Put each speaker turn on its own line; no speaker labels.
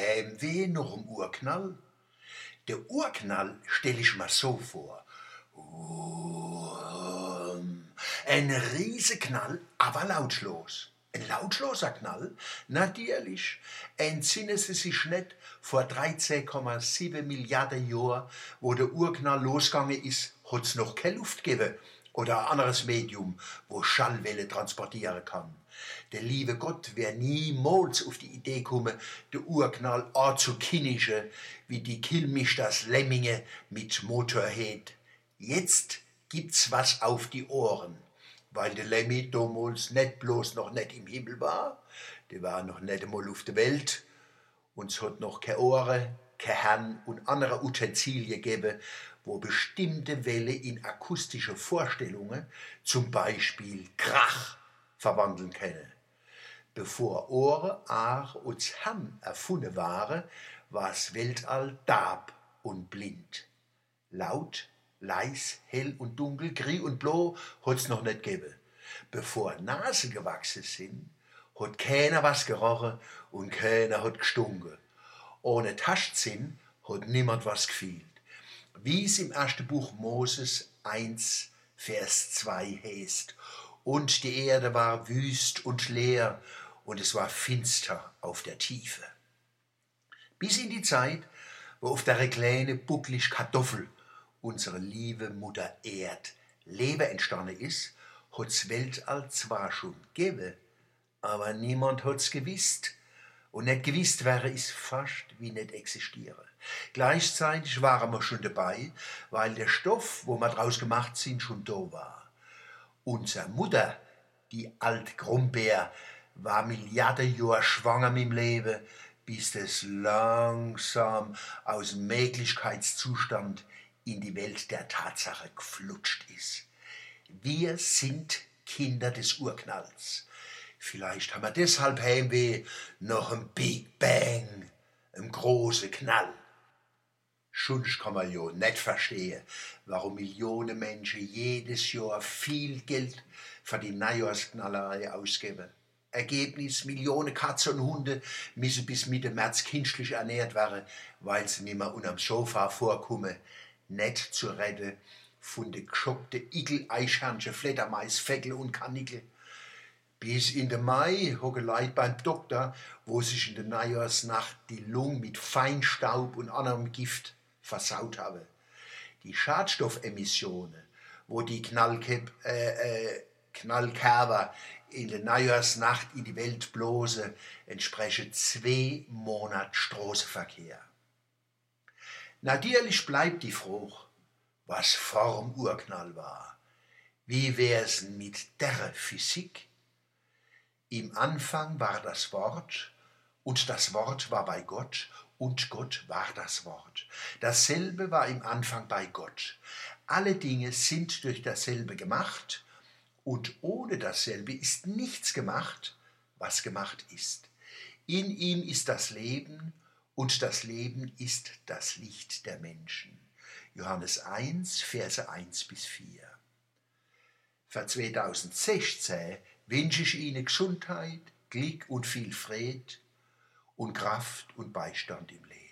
Heimweh noch im Urknall? Der Urknall stelle ich mir so vor. Ein Riesenknall, aber lautlos. Ein lautloser Knall? Natürlich. Entsinnen Sie sich nicht vor 13,7 Milliarden Jahren, wo der Urknall losgegangen ist, hat's noch keine Luft gegeben oder ein anderes Medium, wo Schallwelle transportieren kann. Der liebe Gott wäre niemals auf die Idee gekommen, der Urknall anzukinnischen, wie die Killmichters Lemminge mit Motorhead. Jetzt gibt's was auf die Ohren, weil der Lemmy damals nicht bloß noch nicht im Himmel war, der war noch nicht einmal auf der Welt, uns hat noch keine Ohren, Herrn und andere Utensilien gegeben, wo bestimmte Welle in akustische Vorstellungen, zum Beispiel Krach, verwandeln können. Bevor Ohren, Aar und Ham erfunden waren, war das Weltall dab und blind. Laut, leis, hell und dunkel, gris und blau hat's noch nicht gegeben. Bevor Nasen gewachsen sind, hat keiner was gerochen und keiner hat gestunken. Ohne Taschzinn hat niemand was gefühlt wie es im ersten Buch Moses 1, Vers 2 heißt. Und die Erde war wüst und leer, und es war finster auf der Tiefe. Bis in die Zeit, wo auf der kleine bucklig Kartoffel unsere liebe Mutter Erd Leben entstanden ist, hat's Weltall zwar schon gegeben, aber niemand hat's gewusst. Und nicht gewusst wäre es fast wie nicht existiere. Gleichzeitig waren wir schon dabei, weil der Stoff, wo wir draus gemacht sind, schon da war. Unsere Mutter, die alte Grumbeer, war Milliarden Jahre schwanger dem Leben, bis das langsam aus dem Möglichkeitszustand in die Welt der Tatsache geflutscht ist. Wir sind Kinder des Urknalls. Vielleicht haben wir deshalb Heimweh nach einem Big Bang, einem großen Knall. Schunsch kann man ja nicht verstehen, warum Millionen Menschen jedes Jahr viel Geld für die Neujahrsknallerei ausgeben. Ergebnis, Millionen Katzen und Hunde müssen bis Mitte März künstlich ernährt werden, weil sie nicht mehr unterm Sofa vorkommen, nicht zu retten von den geschockten Igel, Eichhörnchen, Fledermais, Feckel und Kanickel. Bis in den Mai hocken Leute beim Doktor, wo sich in der Neujahrsnacht die Lunge mit Feinstaub und anderem Gift versaut habe. Die Schadstoffemissionen, wo die Knallkep, äh, äh, Knallkerber in der Neujahrsnacht in die Welt blose, entsprechen zwei Monate Straßenverkehr. Natürlich bleibt die Frucht, was vorm Urknall war. Wie wär's mit der Physik? Im Anfang war das Wort, und das Wort war bei Gott, und Gott war das Wort. Dasselbe war im Anfang bei Gott. Alle Dinge sind durch dasselbe gemacht, und ohne dasselbe ist nichts gemacht, was gemacht ist. In ihm ist das Leben, und das Leben ist das Licht der Menschen. Johannes 1, Verse 1 bis 4. Für 2016 wünsche ich Ihnen Gesundheit, Glück und viel Fried und Kraft und Beistand im Leben.